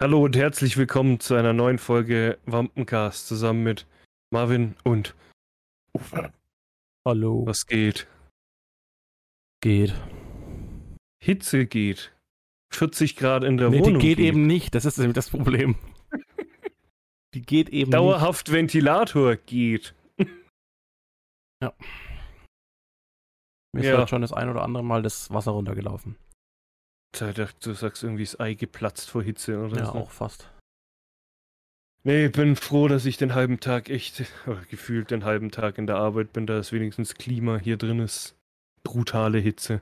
Hallo und herzlich willkommen zu einer neuen Folge Wampencast zusammen mit Marvin und Uwe. Hallo. Was geht? geht? Hitze geht. 40 Grad in der Nee, die Wohnung. geht eben nicht. Das ist nämlich das Problem. Die geht eben Dauerhaft Ventilator geht. nicht. Mir ist Ja. heute schon das ein oder andere Mal das Wasser runtergelaufen. Du sagst irgendwie das Ei geplatzt vor Hitze oder Ja, so. auch fast. Nee, ich bin froh, dass ich den halben Tag echt, gefühlt den halben Tag in der Arbeit bin, da ist wenigstens Klima hier drin ist. Brutale Hitze.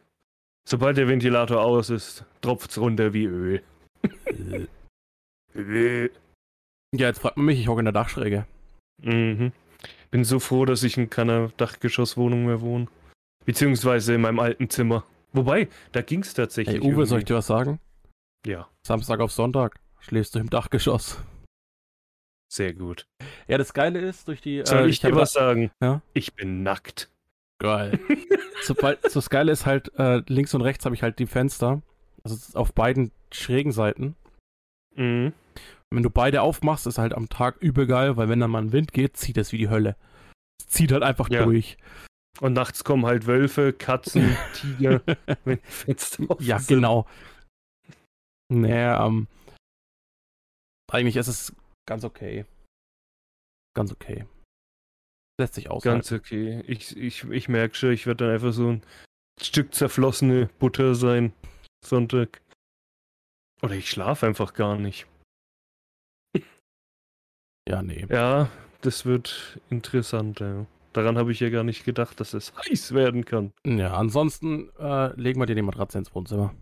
Sobald der Ventilator aus ist, tropft's runter wie Öl. Öl. Ja, jetzt fragt man mich, ich hocke in der Dachschräge. Mhm. Bin so froh, dass ich in keiner Dachgeschosswohnung mehr wohne. Beziehungsweise in meinem alten Zimmer. Wobei, da ging's tatsächlich. Hey Uwe, soll ich irgendwie. dir was sagen? Ja, Samstag auf Sonntag schläfst du im Dachgeschoss. sehr gut. Ja, das Geile ist, durch die... Soll äh, ich dir hab was sagen? Ja? Ich bin nackt. Geil. Sobald, so das Geile ist halt, äh, links und rechts habe ich halt die Fenster. Also es auf beiden schrägen Seiten. Mhm. Und wenn du beide aufmachst, ist halt am Tag übel geil, weil wenn dann mal ein Wind geht, zieht es wie die Hölle. Es zieht halt einfach Ja. durch. Und nachts kommen halt Wölfe, Katzen, Tiger, wenn die Fenster offen Ja, sind. genau. Nee, ähm. Eigentlich ist es ganz okay. Ganz okay. Lässt sich aushalten. Ganz okay. Ich, ich, ich merke schon, ich werde dann einfach so ein Stück zerflossene Butter sein. Sonntag. Oder ich schlafe einfach gar nicht. Ja, nee. Ja, das wird interessant. Ja. Daran habe ich ja gar nicht gedacht, dass es heiß werden kann. Ja, ansonsten äh, legen wir dir die Matratze ins Wohnzimmer.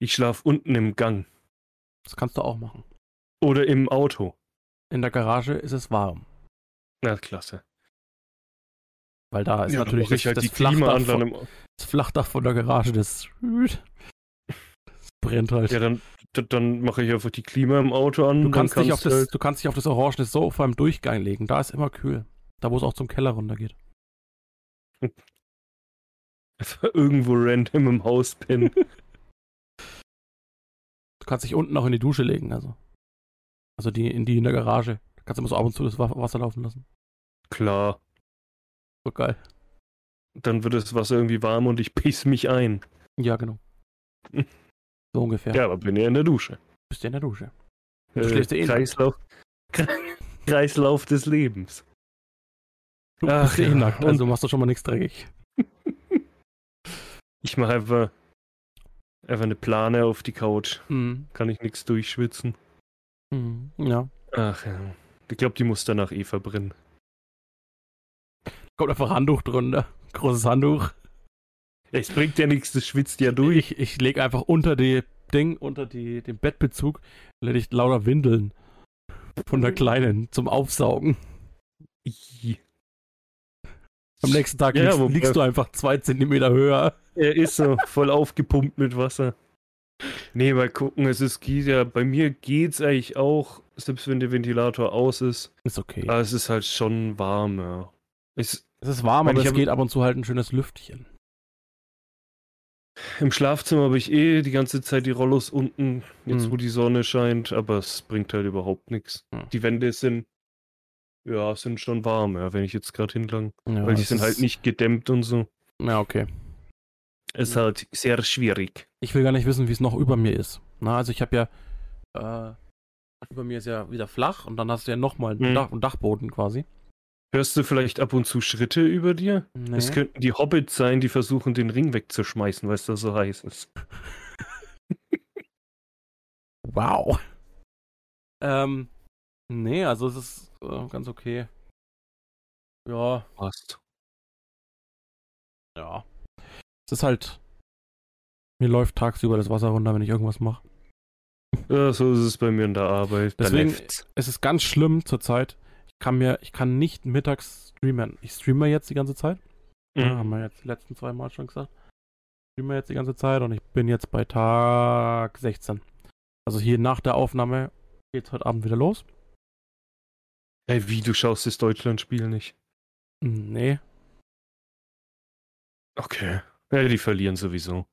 Ich schlafe unten im Gang. Das kannst du auch machen. Oder im Auto. In der Garage ist es warm. Na, klasse. Weil da ist Ja, natürlich ich halt das, das, Flachdach von, das Flachdach von der Garage, das, das brennt halt. Ja, dann, dann mache ich einfach die Klima im Auto an. du, kannst dich auf das, halt- du kannst dich auf das orangene Sofa im Durchgang legen. Da ist immer kühl. Da, wo es auch zum Keller runtergeht. einfach irgendwo random im Haus pennen. Du kannst dich unten auch in die Dusche legen, also. Also die in die in der Garage. Da kannst du immer so ab und zu das Wa- Wasser laufen lassen. Klar. So geil. Dann wird das Wasser irgendwie warm und ich piss mich ein. Ja, genau. So ungefähr. Ja, aber bin ja in der Dusche. Bist du in der Dusche. Du Äh, schläfst ja eh. Kreislauf, Kreislauf des Lebens. Du Ach bist eh ja, nackt, also machst du schon mal nichts dreckig. Ich mache einfach, einfach eine Plane auf die Couch. Mhm. Kann ich nichts durchschwitzen. Mhm. Ja. Ach ja. Ich glaube, die muss danach eh verbrennen. Kommt einfach Handtuch drunter. Großes Handtuch. Es bringt ja nichts, das schwitzt ja durch. Ich, ich leg einfach unter die Ding, unter die, den Bettbezug, lege ich lauter Windeln. Von der Kleinen zum Aufsaugen. Ih. Am nächsten Tag Ja, liegst, wobei- liegst du einfach zwei Zentimeter höher. Er ist so voll aufgepumpt mit Wasser. Nee, mal gucken, es ist geht ja, bei mir geht's eigentlich auch, selbst wenn der Ventilator aus ist. Ist okay. Aber es ist halt schon warm, ja. Es, es ist warm, aber ich es hab- geht ab und zu halt ein schönes Lüftchen. Im Schlafzimmer habe ich eh die ganze Zeit die Rollos unten, jetzt Mhm. wo die Sonne scheint, aber es bringt halt überhaupt nichts. Mhm. Die Wände sind, ja, sind schon warm, ja, wenn ich jetzt gerade hinlang, Ja, weil die sind halt nicht gedämmt und so. Ja, okay. Ist halt sehr schwierig. Ich will gar nicht wissen, wie es noch über mir ist. Na, also ich habe ja, äh, über mir ist ja wieder flach und dann hast du ja nochmal einen, Dach, einen Dachboden quasi. Hörst du vielleicht ab und zu Schritte über dir? Nee. Es könnten die Hobbits sein, die versuchen, den Ring wegzuschmeißen, weil es da so heiß ist. Wow. Ähm, nee, also es ist äh, ganz okay. Ja, Passt. ja. Es ist halt, mir läuft tagsüber das Wasser runter, wenn ich irgendwas mache. Ja, so ist es bei mir in der Arbeit. Deswegen- läuft's. Es ist ganz schlimm zurzeit. Ich kann mir, ich kann nicht mittags streamen. Ich streame jetzt die ganze Zeit. Ja, haben Mhm. wir jetzt die letzten zwei Mal schon gesagt. Streamen jetzt die ganze Zeit und ich bin jetzt bei Tag 16. Also hier nach der Aufnahme geht's heute Abend wieder los. Ey, wie, du schaust das Deutschland-Spiel nicht? Nee. Okay. Ja, die verlieren sowieso.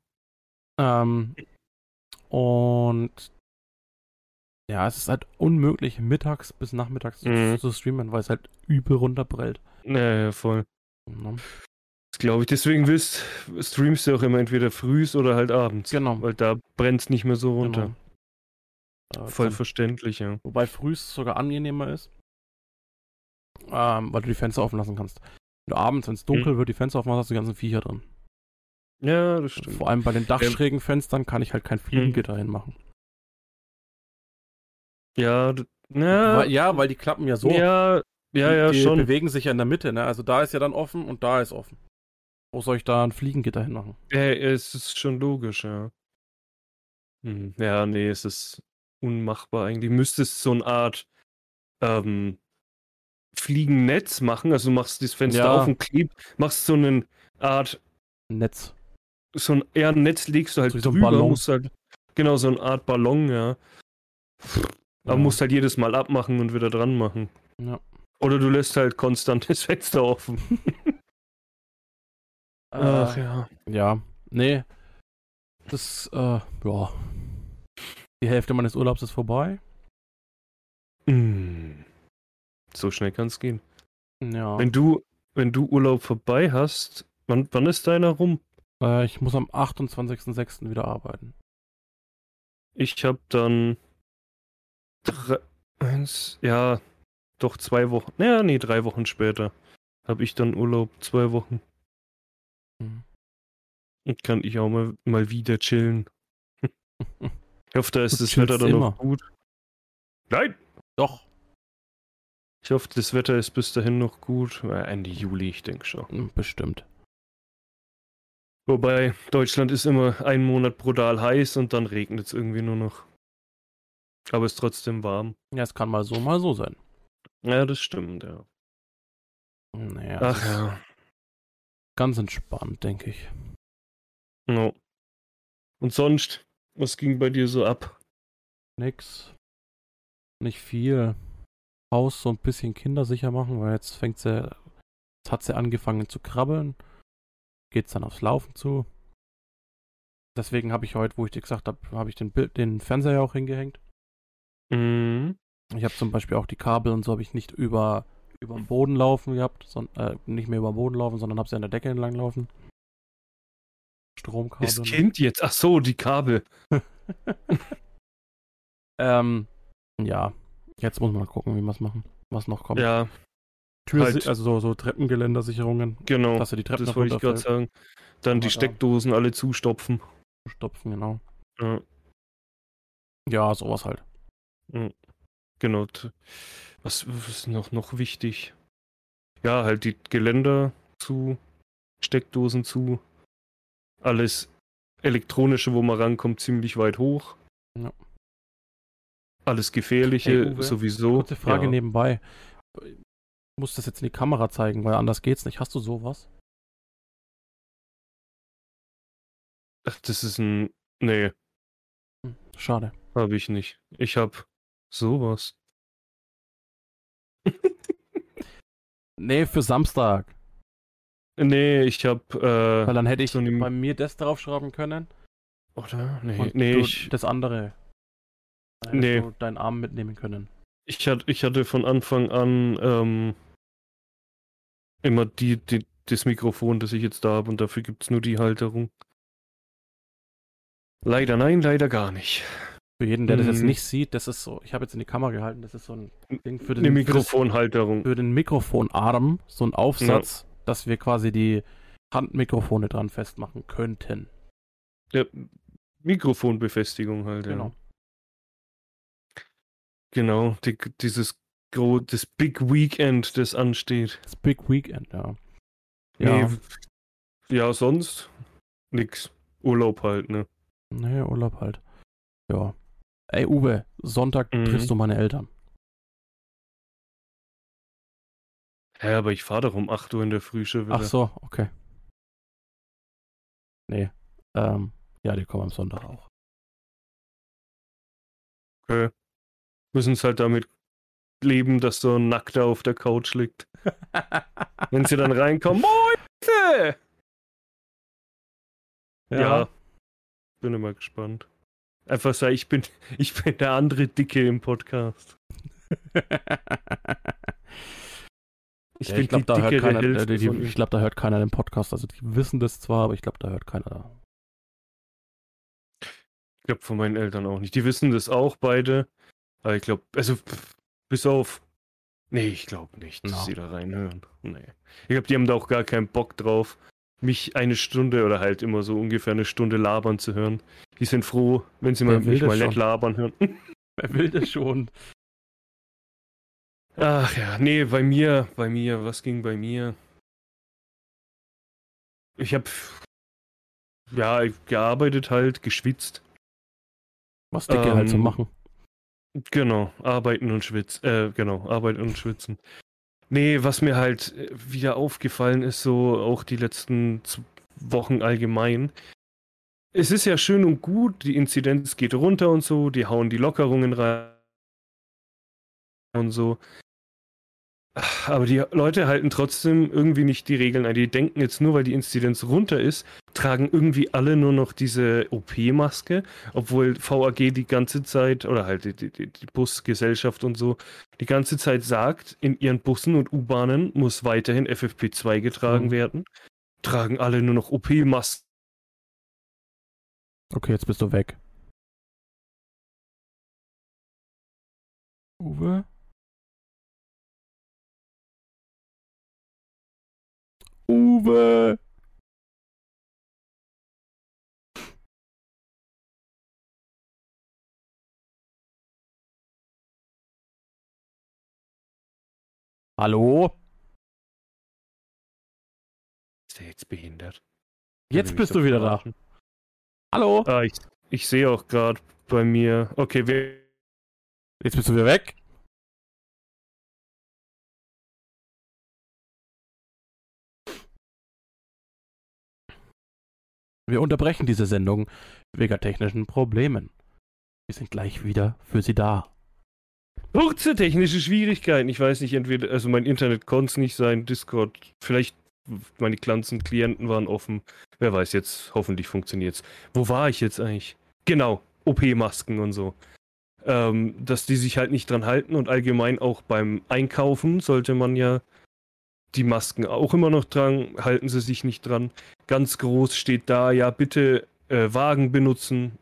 Ähm, und Ja, es ist halt unmöglich, mittags bis nachmittags zu- Mhm. zu streamen, weil es halt übel runterprellt. Naja, voll. Ne? Das glaube ich. Deswegen willst, streamst du auch immer entweder frühs oder halt abends. Genau. Weil da brennt es nicht mehr so runter. Genau. Äh, Voll verständlich, ja. Wobei frühs sogar angenehmer ist, ähm, weil du die Fenster offen lassen kannst. Wenn du abends, wenn es dunkel Mhm. wird, die Fenster aufmachst, hast du die ganzen Viecher drin. Ja, das stimmt. Vor allem bei den dachschrägen Fenstern kann ich halt kein Fliegengitter hinmachen. Ja, na, Weil, ja, weil die klappen ja so. ja, ja, die, ja, die schon. bewegen sich ja in der Mitte, ne? Also da ist ja dann offen und da ist offen. Wo soll ich da ein Fliegengitter hinmachen? Ja, es ist schon logisch, ja. Hm, ja, nee, es ist unmachbar eigentlich. Müsstest so eine Art ähm, Fliegennetz machen, also du machst das Fenster Ja. auf und kleb, machst so eine Art, Netz. so ein eher ein Netz legst du halt So drüber, Ballon. halt, genau, so eine Art Ballon, ja. Aber Ja. musst halt jedes Mal abmachen und wieder dran machen. Ja. Oder du lässt halt konstant das Fenster offen. Ach Äh, ja. Ja, nee. Das, äh, ja. Die Hälfte meines Urlaubs ist vorbei. Mm. So schnell kann es gehen. Ja. Wenn du, wenn du Urlaub vorbei hast, wann, wann ist deiner rum? Äh, ich muss am 28.06. wieder arbeiten. Ich habe dann drei, eins, ja, doch zwei Wochen, naja, nee, drei Wochen später habe ich dann Urlaub, zwei Wochen. Mhm. Und kann ich auch mal, mal wieder chillen. Ich hoffe, da ist Du das Wetter dann immer. noch gut. Nein! Doch. Ich hoffe, das Wetter ist bis dahin noch gut. Ja, Ende Juli, ich denke schon. Hm, Bestimmt. Wobei, Deutschland ist immer einen Monat brutal heiß und dann regnet es irgendwie nur noch. Aber es ist trotzdem warm. Ja, es kann mal so, mal so sein. Ja, das stimmt, ja. Naja, Ach ja. ganz entspannt, denke ich. No. Und sonst, was ging bei dir so ab? Nix. Nicht viel. Haus so ein bisschen kindersicher machen, weil jetzt fängt sie, jetzt hat sie angefangen zu krabbeln. Geht's dann aufs Laufen zu. Deswegen habe ich heute, wo ich dir gesagt habe, habe ich den, Bild, den Fernseher ja auch hingehängt. Mhm. Ich habe zum Beispiel auch die Kabel und so habe ich nicht über über den Boden laufen gehabt, son, äh, nicht mehr über den Boden laufen, sondern habe sie an der Decke entlang laufen. Stromkabel. Das Kind jetzt, ach so, die Kabel. ähm, ja, jetzt muss man mal gucken, wie wir es machen, was noch kommt. Ja, Tür, halt. also so, so Treppengeländersicherungen, genau. dass du die Treppen Das wollte ich gerade sagen. Dann die Steckdosen alle zustopfen. stopfen, genau. Ja, Ja, sowas halt. genau. Was, was ist noch, noch wichtig? Ja, halt die Geländer zu, Steckdosen zu. Alles Elektronische, wo man rankommt, ziemlich weit hoch. Ja. Alles Gefährliche Hey, sowieso. Kurze Frage ja. nebenbei. Ich muss das jetzt in die Kamera zeigen, weil anders geht's nicht. Hast du sowas? Ach, das ist ein. Nee, Hm, Schade. habe ich nicht. Ich hab sowas. Nee, für Samstag. Nee, ich hab. Weil Äh, dann hätte ich so bei mir das draufschrauben können. oder? Nee, nee, du ich, das andere. Nee. du deinen Arm mitnehmen können. ich, hatte, ich hatte von Anfang an ähm, immer die, die, das Mikrofon, das ich jetzt da habe, und dafür gibt's nur die Halterung. Leider nein, leider gar nicht. Für jeden, der das jetzt Mhm. nicht sieht, das ist so, ich habe jetzt in die Kamera gehalten, das ist so ein Ding für den, Eine Mikrofonhalterung. für den Mikrofonarm, so ein Aufsatz, dass wir quasi die Handmikrofone dran festmachen könnten. Ja, Mikrofonbefestigung halt, Genau. ja. Genau, die, dieses gro das Big Weekend, das ansteht. Das Big Weekend, ja. Nee, Ja, w- ja, sonst nix. Urlaub halt, ne? nee, Urlaub halt. Ja. Ey, Uwe, Sonntag Mhm. triffst du meine Eltern. Ja, aber ich fahre doch um 8 Uhr in der Früh schon wieder. Ach so, okay. Nee. Ähm, ja, die kommen am Sonntag auch. Okay. Müssen es halt damit leben, dass so ein Nackter auf der Couch liegt. Wenn sie dann reinkommen, Moin! Ja. Bin immer gespannt. Einfach sagen, ich bin, ich bin der andere Dicke im Podcast. Ich, ja, ich glaube, da, hört keiner, äh, die, die, glaub, da hört keiner den Podcast. Also die wissen das zwar, aber ich glaube, da hört keiner. Ich glaube, von meinen Eltern auch nicht. Die wissen das auch beide. Aber ich glaube, also bis auf. Nee, ich glaube nicht, dass no. sie da reinhören. Nee. Ich glaube, die haben da auch gar keinen Bock drauf, mich eine Stunde oder halt immer so ungefähr eine Stunde labern zu hören. Die sind froh, wenn sie mal, mich mal nett labern hören. Wer will das schon? Ach ja, nee, bei mir, bei mir, was ging bei mir? Ich hab ja gearbeitet halt, geschwitzt. Was Dicke ähm, halt so machen. Genau, arbeiten und schwitzen. Äh, genau, arbeiten und schwitzen. Nee, was mir halt äh, wieder aufgefallen ist, so auch die letzten Wochen allgemein. Es ist ja schön und gut, die Inzidenz geht runter und so, die hauen die Lockerungen rein und so. Aber die Leute halten trotzdem irgendwie nicht die Regeln ein. Die denken jetzt nur, weil die Inzidenz runter ist, tragen irgendwie alle nur noch diese OP-Maske, obwohl VAG die ganze Zeit, oder halt die, die, die, Busgesellschaft und so, die ganze Zeit sagt, in ihren Bussen und U-Bahnen muss weiterhin FFP2 getragen mhm. werden. Tragen alle nur noch OP-Masken. Okay, jetzt bist du weg. Uwe? Uwe! Hallo? Ist der jetzt behindert? Jetzt bist du wieder da. Hallo? Ah, ich, ich sehe auch gerade bei mir. Okay, wir. Jetzt bist du wieder weg. Wir unterbrechen diese Sendung wegen technischen Problemen. Wir sind gleich wieder für Sie da. Kurze technische Schwierigkeiten. Ich weiß nicht, entweder, also mein Internet konnte es nicht sein, Discord, vielleicht meine ganzen Klienten waren offen. Wer weiß jetzt, hoffentlich funktioniert es. Wo war ich jetzt eigentlich? Genau, OP-Masken und so. Ähm, dass die sich halt nicht dran halten und allgemein auch beim Einkaufen sollte man ja die Masken auch immer noch dran, halten sie sich nicht dran. Ganz groß steht da, ja, bitte äh, Wagen benutzen.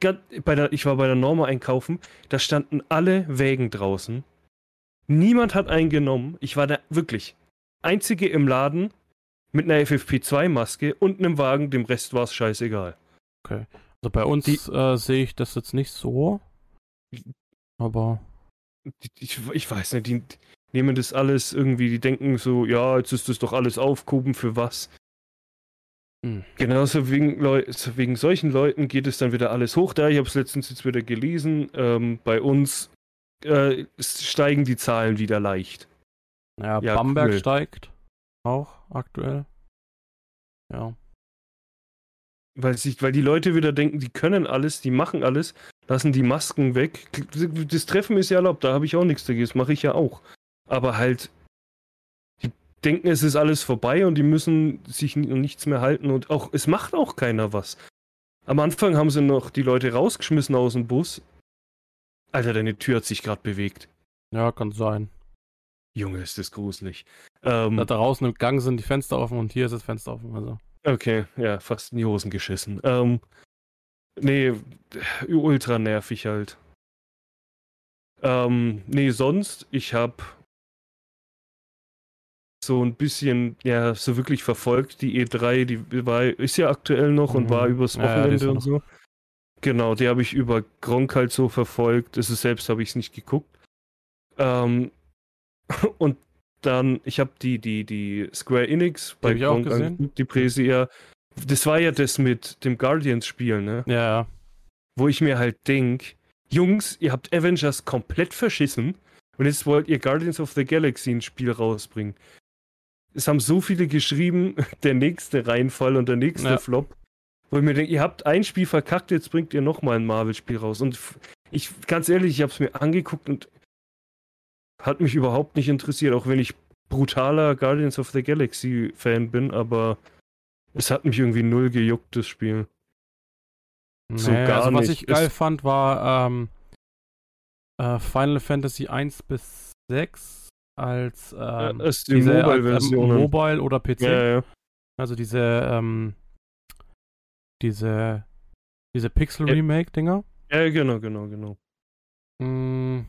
Bei der, ich war bei der Norma einkaufen, da standen alle Wägen draußen. Niemand hat einen genommen. Ich war da wirklich einzige im Laden mit einer FFP2-Maske und einem Wagen, dem Rest war es scheißegal. Okay. Also bei uns äh, sehe ich das jetzt nicht so. Aber. Ich, ich weiß nicht, die, nehmen das alles irgendwie, die denken so, ja, jetzt ist das doch alles aufgehoben, für was? Hm. Genauso wegen, wegen solchen Leuten geht es dann wieder alles hoch. Da, ich habe es letztens jetzt wieder gelesen, ähm, bei uns äh, steigen die Zahlen wieder leicht. Ja, ja Bamberg cool. steigt auch aktuell. Ja. Weil, sich, weil die Leute wieder denken, die können alles, die machen alles, lassen die Masken weg. Das Treffen ist ja erlaubt, da habe ich auch nichts dagegen, das mache ich ja auch aber halt, denken, es ist alles vorbei und die müssen sich nichts mehr halten und auch, es macht auch keiner was. Am Anfang haben sie noch die Leute rausgeschmissen aus dem Bus. Alter, deine Tür hat sich gerade bewegt. Ja, kann sein. Junge, ist das gruselig. Ähm, da draußen im Gang sind die Fenster offen und hier ist das Fenster offen. Also. Okay, ja, fast in die Hosen geschissen. Ähm, nee, ultra nervig halt. Ähm, nee, sonst, ich hab so ein bisschen, ja, so wirklich verfolgt. Die E3, die war, ist ja aktuell noch und war mhm. übers Wochenende ja, und so. Genau, die habe ich über Gronk halt so verfolgt. Das ist selbst habe ich es nicht geguckt. Ähm, und dann, ich habe die, die, die Square Enix bei Gronk angeguckt, die Präse ja. Das war ja das mit dem Guardians-Spiel, ne? Ja. Wo ich mir halt denk, Jungs, ihr habt Avengers komplett verschissen und jetzt wollt ihr Guardians of the Galaxy ein Spiel rausbringen es haben so viele geschrieben, der nächste Reinfall und der nächste ja. Flop. Wo ich mir denke, ihr habt ein Spiel verkackt, jetzt bringt ihr nochmal ein Marvel-Spiel raus. Und ich, ganz ehrlich, ich habe es mir angeguckt und hat mich überhaupt nicht interessiert, auch wenn ich brutaler Guardians of the Galaxy Fan bin, aber es hat mich irgendwie null gejuckt, das Spiel. So Nee, gar also was nicht. ich geil Es- fand, war ähm, äh, Final Fantasy 1 bis 6 als ähm, äh, ist die Mobile-Versionen. ähm, Mobile oder PC. ja, ja. Also diese, ähm, diese, diese Pixel-Remake-Dinger. ja, genau, genau, genau. Mm,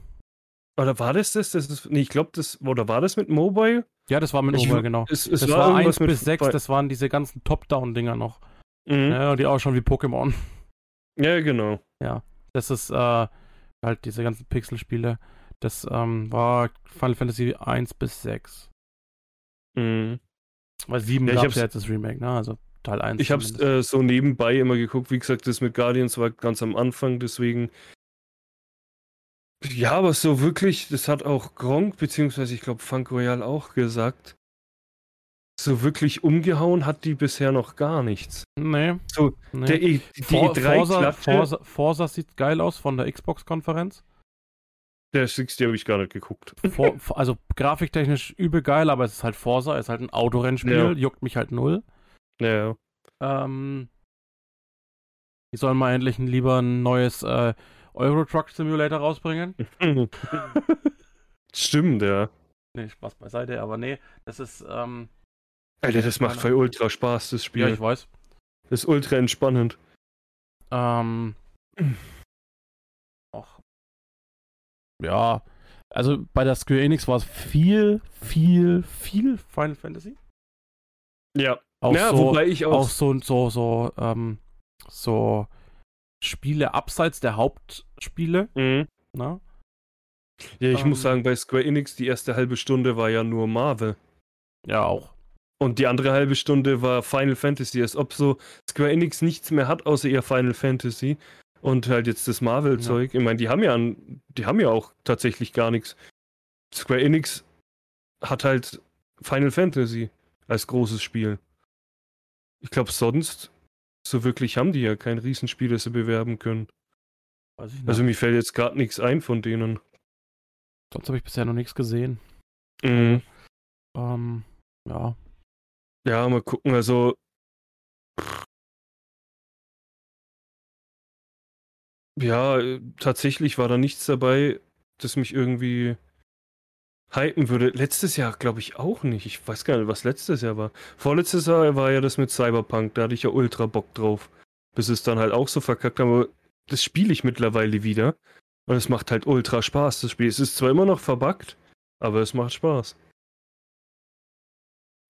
Oder war das das? das ist, nee, ich glaube, das. Oder war das mit Mobile? ja, das war mit Ich- Mobile, genau. Es, es Das war, irgendwas 1 mit bis 6, Fi- das waren diese ganzen Top-Down-Dinger noch. Mhm. Ja, die ausschauen wie Pokémon. Ja, genau. Das ist äh, halt diese ganzen Pixel-Spiele. Das ähm, war Final Fantasy 1 bis 6. Mhm. Weil 7 Ja, gab es ja jetzt das Remake, ne? Also Teil 1. Ich habe es äh, so nebenbei immer geguckt. Wie gesagt, das mit Guardians war ganz am Anfang, deswegen. Ja, aber so wirklich, das hat auch Gronk, beziehungsweise ich glaube Funk Royal auch gesagt. So wirklich umgehauen hat die bisher noch gar nichts. Nee. So, nee. Der e, die For, Forza, E3-Klatsche, Forza, Forza sieht geil aus von der Xbox-Konferenz. Der Six, die habe ich gar nicht geguckt. For- also grafiktechnisch übel geil, aber es ist halt Forza, es ist halt ein Autorennspiel, Ja. juckt mich halt null. Ja, Ähm, die sollen mal endlich lieber ein neues äh, Euro Truck Simulator rausbringen. Stimmt, ja. nee, Spaß beiseite, aber nee, das ist, ähm, Alter, das macht voll ultra Spaß, das Spiel. ja, ich weiß. das ist ultra entspannend. Ähm. Ja, also bei der Square Enix war es viel, viel, viel Final Fantasy. Ja. Auch ja, so, wobei ich auch. auch so, so, so, ähm, so Spiele abseits der Hauptspiele, Mhm. ne? Ja, ich ähm, muss sagen, bei Square Enix, die erste halbe Stunde war ja nur Marvel. Ja, auch. Und die andere halbe Stunde war Final Fantasy, als ob so Square Enix nichts mehr hat, außer ihr Final Fantasy. Und halt jetzt das Marvel-Zeug. Ich meine, die haben ja die haben ja auch tatsächlich gar nichts. Square Enix hat halt Final Fantasy als großes Spiel. Ich glaube, sonst so wirklich haben die ja kein Riesenspiel, das sie bewerben können. Also mir fällt jetzt gerade nichts ein von denen. Sonst habe ich bisher noch nichts gesehen. Mhm. Ähm, ja. Ja, mal gucken. Also. Ja, äh, tatsächlich war da nichts dabei, das mich irgendwie hypen würde. Letztes Jahr glaube ich auch nicht. Ich weiß gar nicht, was letztes Jahr war. Vorletztes Jahr war ja das mit Cyberpunk. Da hatte ich ja ultra Bock drauf. Bis es dann halt auch so verkackt haben. Aber das spiele ich mittlerweile wieder. Und es macht halt ultra Spaß, das Spiel. Es ist zwar immer noch verbuggt, aber es macht Spaß.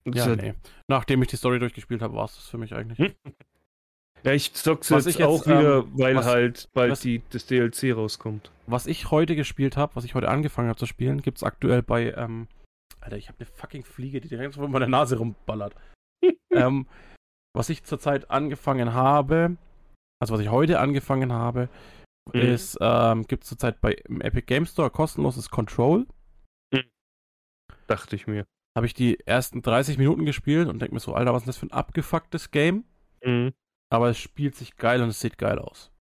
Das Ja, halt- nee. Nachdem ich die Story durchgespielt habe, war es das für mich eigentlich. Ja, ich zock's Was jetzt, ich jetzt, auch wieder, ähm, weil was- halt bald was- die, das DLC rauskommt. Was ich heute gespielt habe, was ich heute angefangen habe zu spielen, gibt es aktuell bei, ähm, Alter, ich habe eine fucking Fliege, die direkt vor meiner Nase rumballert. ähm, was ich zurzeit angefangen habe, also was ich heute angefangen habe, Mhm. ist, ähm, gibt es zurzeit bei im Epic Game Store kostenloses Control. Dachte ich mir. Habe ich die ersten 30 Minuten gespielt und denke mir so, Alter, was ist das für ein abgefucktes Game? Mhm. Aber es spielt sich geil und es sieht geil aus.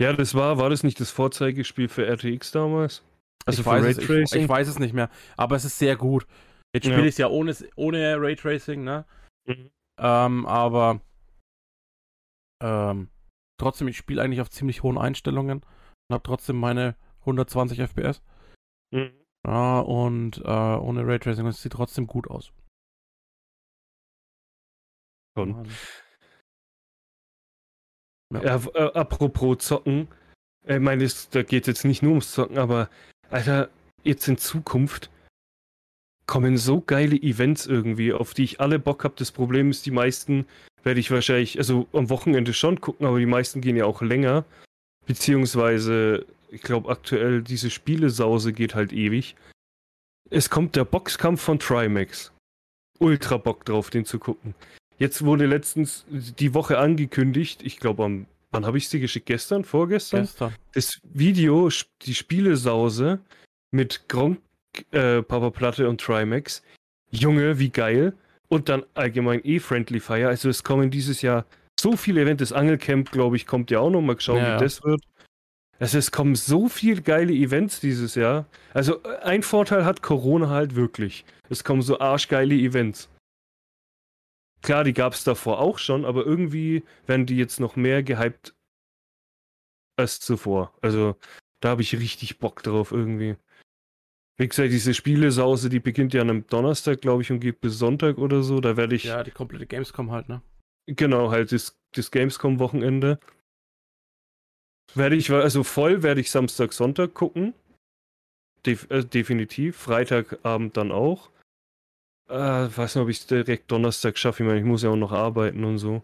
Ja, das war, war das nicht das Vorzeigespiel für RTX damals? Also ich, für weiß es, ich, Raytracing? ich weiß es nicht mehr, aber es ist sehr gut. Jetzt Ja. spiele ich es ja ohne, ohne Raytracing, ne? Mhm. Ähm, aber ähm, trotzdem, ich spiele eigentlich auf ziemlich hohen Einstellungen und habe trotzdem meine 120 FPS. Mhm. Ja, und äh, ohne Raytracing, es sieht trotzdem gut aus. Schon. Ja, w- äh, apropos Zocken. Ich meine, es- da geht jetzt nicht nur ums Zocken, aber Alter, jetzt in Zukunft kommen so geile Events irgendwie, auf die ich alle Bock habe. Das Problem ist, die meisten werde ich wahrscheinlich, also am Wochenende schon gucken, aber die meisten gehen ja auch länger. Beziehungsweise, ich glaube aktuell, diese Spielesause geht halt ewig. Es kommt der Boxkampf von Trimax. Ultra Bock drauf, den zu gucken. Jetzt wurde letztens die Woche angekündigt, ich glaube am, wann habe ich sie geschickt? Gestern? Vorgestern? gestern. Das Video, die Spielesause mit Gronk, äh, Papa Platte und Trimax. Junge, wie geil. Und dann allgemein eh Friendly Fire. Also es kommen dieses Jahr so viele Events. Das Angelcamp, glaube ich, kommt ja auch noch. Mal schauen, Ja, wie das wird. Also es kommen so viele geile Events dieses Jahr. Also äh, ein Vorteil hat Corona halt wirklich. Es kommen so arschgeile Events. Klar, die gab es davor auch schon, aber irgendwie werden die jetzt noch mehr gehypt als zuvor. Also da habe ich richtig Bock drauf irgendwie. Wie gesagt, diese Spielesause, die beginnt ja einem Donnerstag, glaube ich, und geht bis Sonntag oder so. Da werde ich. Ja, die komplette Gamescom halt, ne? Genau, halt das, das Gamescom-Wochenende. Werde ich, also voll werde ich Samstag, Sonntag gucken. Def äh, definitiv. Freitagabend dann auch. Äh, weiß nicht, ob ich es direkt Donnerstag schaffe. Ich meine, ich muss ja auch noch arbeiten und so.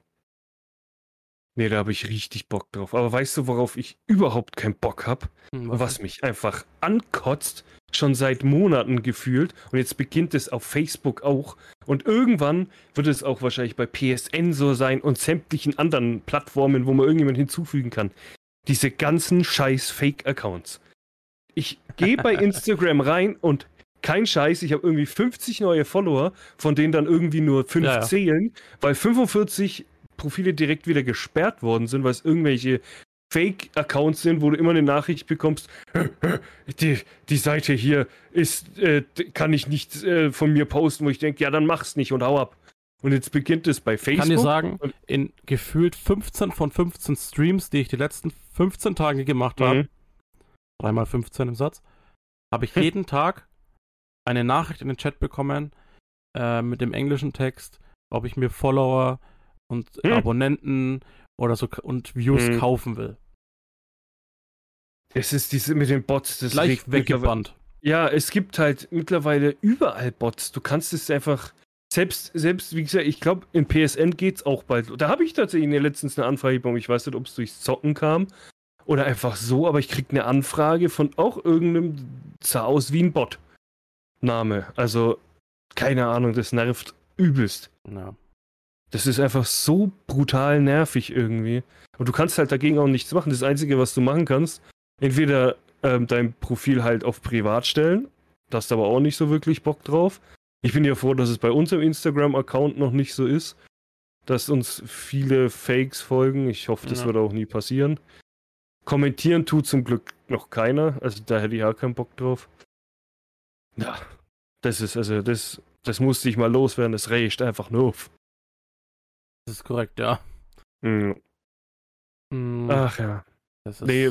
Nee, da habe ich richtig Bock drauf. Aber weißt du, worauf ich überhaupt keinen Bock habe? Hm, Was, mich einfach ankotzt, schon seit Monaten gefühlt. Und jetzt beginnt es auf Facebook auch. Und irgendwann wird es auch wahrscheinlich bei PSN so sein und sämtlichen anderen Plattformen, wo man irgendjemand hinzufügen kann. Diese ganzen scheiß Fake-Accounts. Ich gehe bei Instagram rein und kein Scheiß, ich habe irgendwie 50 neue Follower, von denen dann irgendwie nur 5 Ja, zählen, weil 45 Profile direkt wieder gesperrt worden sind, weil es irgendwelche Fake-Accounts sind, wo du immer eine Nachricht bekommst, die, die Seite hier ist, äh, kann ich nicht äh, von mir posten, wo ich denke, ja, dann mach's nicht und hau ab. Und jetzt beginnt es bei Ich Facebook. kann dir sagen, in gefühlt 15 von 15 Streams, die ich die letzten 15 Tage gemacht habe, Mhm. dreimal 15 im Satz, habe ich jeden Tag eine Nachricht in den Chat bekommen äh, mit dem englischen Text, ob ich mir Follower und Hm. Abonnenten oder so und Views Hm. kaufen will. Es ist diese mit den Bots, das Gleich weggebannt. Ja, es gibt halt mittlerweile überall Bots. Du kannst es einfach. Selbst, selbst, wie gesagt, ich glaube, in PSN geht's auch bald. Da habe ich tatsächlich ne- letztens eine Anfrage bekommen. Ich weiß nicht, ob es durchs Zocken kam oder einfach so, aber ich krieg eine Anfrage von auch irgendeinem, sah aus wie ein Bot. Name. Also, keine Ahnung, das nervt übelst. Ja. Das ist einfach so brutal nervig irgendwie. Und du kannst halt dagegen auch nichts machen. Das Einzige, was du machen kannst, entweder ähm, dein Profil halt auf privat stellen. Da hast du aber auch nicht so wirklich Bock drauf. Ich bin ja froh, dass es bei unserem Instagram-Account noch nicht so ist, dass uns viele Fakes folgen. Ich hoffe, das Ja. wird auch nie passieren. Kommentieren tut zum Glück noch keiner. Also da hätte ich auch keinen Bock drauf. Ja, das ist, also das, das musste ich mal loswerden. Das regt einfach nur auf. Das ist korrekt, ja. Mhm. Hm, Ach ja. das ist Nee,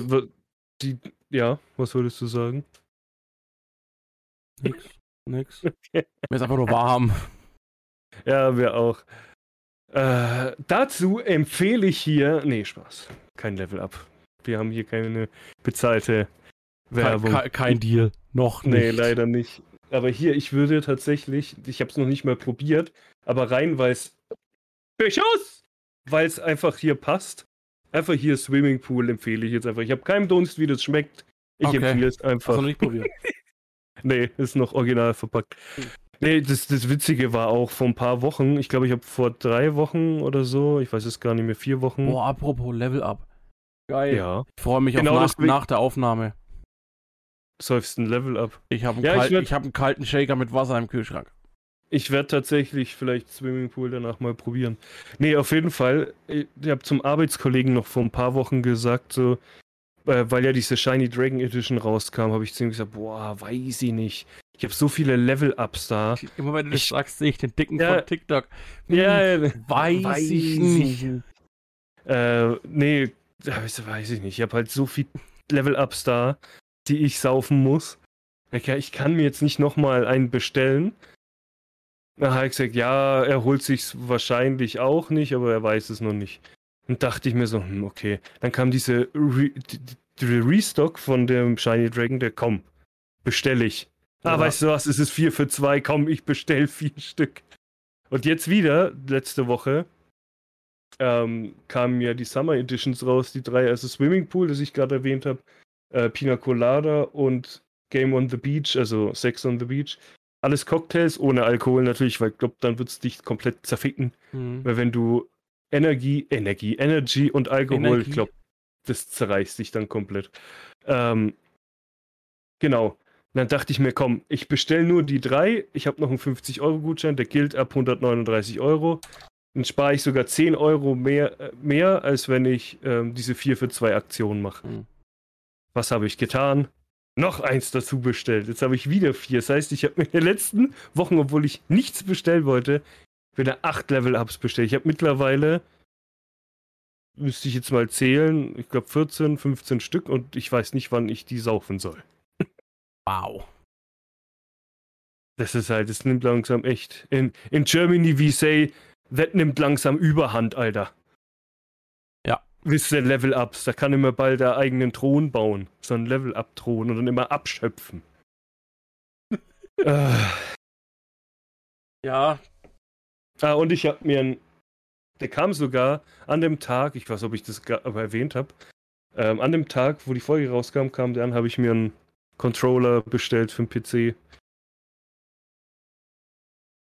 die, ja, was würdest du sagen? nix. Nix. Mir ist einfach nur warm. Ja, wir auch. Äh, dazu empfehle ich hier, nee, Spaß, kein Level Up. Wir haben hier keine bezahlte Werbung. kein, kein Deal. Noch nicht. nee, leider nicht. Aber hier, ich würde tatsächlich, ich habe es noch nicht mal probiert, aber rein, weil es Beschuss! Weil es einfach hier passt. Einfach hier Swimmingpool empfehle ich jetzt einfach. Ich habe keinen Dunst, wie das schmeckt. Ich Okay. empfehle es Hast du einfach. noch nicht probiert? Nee, ist noch original verpackt. Nee, das, das Witzige war auch vor ein paar Wochen, ich glaube, ich habe vor drei Wochen oder so, ich weiß es gar nicht mehr, vier Wochen. Boah, apropos Level Up. Geil. Ja, Ich freue mich Genau auf nach, nach der Aufnahme. Säufst ein Level ab. Ich habe einen, Ja, werd- ich hab einen kalten Shaker mit Wasser im Kühlschrank. Ich werde tatsächlich vielleicht Swimmingpool danach mal probieren. Nee, auf jeden Fall. Ich habe zum Arbeitskollegen noch vor ein paar Wochen gesagt, so, äh, weil ja diese Shiny Dragon Edition rauskam, habe ich zu ihm gesagt, boah, weiß ich nicht. Ich habe so viele Level-Ups da. Immer wenn du das sagst, sehe ich den dicken Ja. von TikTok. Ja, Hm, weiß, ich nicht. Äh, nee, weiß, weiß ich nicht. Ich habe halt so viel Level-Ups da, die ich saufen muss. Ich, ich kann mir jetzt nicht nochmal einen bestellen. Da habe ich gesagt, ja, er holt sich's wahrscheinlich auch nicht, aber er weiß es noch nicht. Und dachte ich mir so, hm, okay. Dann kam diese Re Restock von dem Shiny Dragon, der komm, bestelle ich. Ah, Ja. weißt du was, es ist 4 für 2, komm, ich bestell vier Stück. Und jetzt wieder, letzte Woche, ähm, kamen ja die Summer Editions raus, die drei, also Swimmingpool, das ich gerade erwähnt habe, äh, Pina Colada und Game on the Beach, also Sex on the Beach. Alles Cocktails ohne Alkohol natürlich, weil ich glaube, dann wird es dich komplett zerficken. Hm. Weil wenn du Energie, Energie, Energy und Alkohol, Energie. ich glaube, das zerreißt dich dann komplett. Ähm, genau. Und dann dachte ich mir, komm, ich bestelle nur die drei. Ich habe noch einen 50-Euro-Gutschein, der gilt ab 139 Euro. Dann spare ich sogar 10 Euro mehr, äh, mehr als wenn ich ähm, diese 4 für 2 Aktionen mache. Hm. Was habe ich getan? Noch eins dazu bestellt. Jetzt habe ich wieder vier. Das heißt, ich habe mir in den letzten Wochen, obwohl ich nichts bestellen wollte, wieder acht Level-Ups bestellt. Ich habe mittlerweile, müsste ich jetzt mal zählen, ich glaube 14, 15 Stück und ich weiß nicht, wann ich die saufen soll. Wow. Das ist halt, es nimmt langsam echt. In, in Germany, we say, that nimmt langsam Überhand, Alter. Wisst ihr, Level-Ups, da kann immer bald der eigenen Thron bauen. So ein Level-Up-Thron und dann immer abschöpfen. äh. Ja, Ah, und ich habe mir ein. Der kam sogar an dem Tag, ich weiß, ob ich das aber erwähnt habe, ähm, an dem Tag, wo die Folge rauskam, kam der an, habe ich mir einen Controller bestellt für den PC.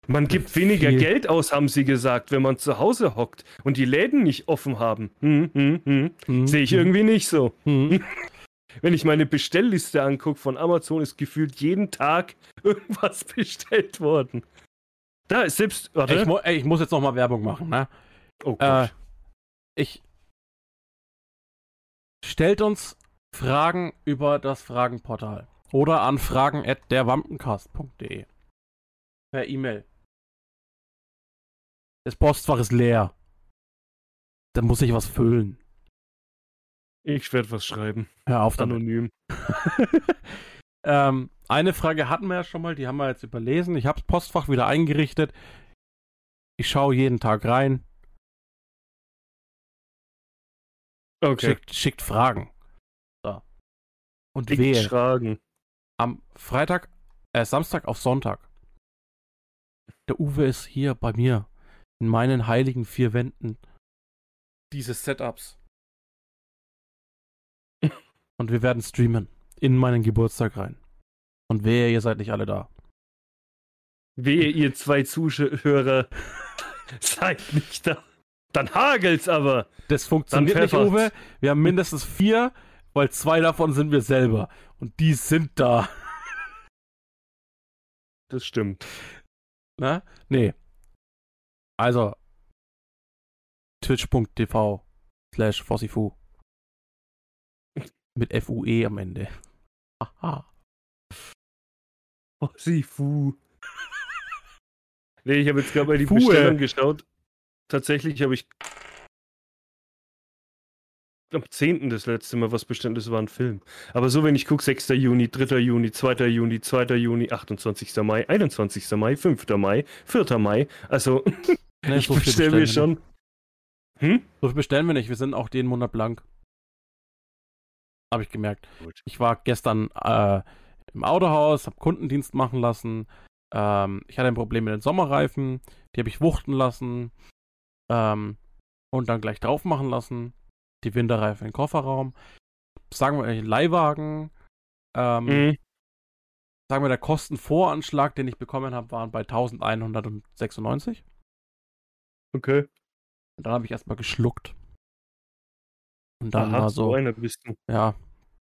Man gibt weniger Viel. Geld aus, haben sie gesagt, wenn man zu Hause hockt und die Läden nicht offen haben. Hm, hm, hm. hm, Sehe ich hm, irgendwie nicht so. hm. Wenn ich meine Bestellliste angucke von Amazon, ist gefühlt jeden Tag irgendwas bestellt worden. Da ist selbst. Warte. Ich, mu ey, ich muss jetzt noch mal Werbung machen, ne? oh Äh, Gott. ich. Stellt uns Fragen über das Fragenportal oder an fragen@derwampencast.de per E-Mail. Das Postfach ist leer. Da muss ich was füllen. Ich werde was schreiben. Hör auf damit. Anonym. ähm, eine Frage hatten wir ja schon mal, die haben wir jetzt überlesen. Ich habe das Postfach wieder eingerichtet. Ich schaue jeden Tag rein. Okay. Schickt, schickt Fragen. So. Und Dick wehe. Schragen. am Freitag, äh, Samstag auf Sonntag. Der Uwe ist hier bei mir in meinen heiligen vier Wänden dieses Setups. Und wir werden streamen in meinen Geburtstag rein. Und wehe, ihr seid nicht alle da. Wehe, ihr zwei Zuhörer seid nicht da. Dann hagelt's aber. Das funktioniert nicht. Uwe. Wir haben mindestens vier, weil zwei davon sind wir selber. Und die sind da. Das stimmt. Ne? Nee. Also twitch.tv slash fossifu. Mit F-U-E am Ende. Aha. Oh, Sifu. nee, ich habe jetzt gerade mal die Fuhe. Bestellung geschaut. Tatsächlich habe ich am 10. das letzte Mal was bestellt, das war ein Film. Aber so, wenn ich gucke, 6. Juni, 3. Juni, 2. Juni, 2. Juni, 28. Mai, 21. Mai, 5. Mai, 4. Mai. Also, Ne, ich so mir bestellen wir schon. Hm? nicht. So viel bestellen wir nicht. Wir sind auch den Monat blank. Habe ich gemerkt. Gut. Ich war gestern äh, im Autohaus, habe Kundendienst machen lassen. Ähm, ich hatte ein Problem mit den Sommerreifen. Die habe ich wuchten lassen. Ähm, und dann gleich drauf machen lassen. Die Winterreifen in den Kofferraum. Sagen wir, Leihwagen. Ähm, Mhm. Sagen wir, der Kostenvoranschlag, den ich bekommen habe, waren bei 1196. Okay. Und dann habe ich erstmal geschluckt. Und dann Aha, war so so, einer bist du. ja.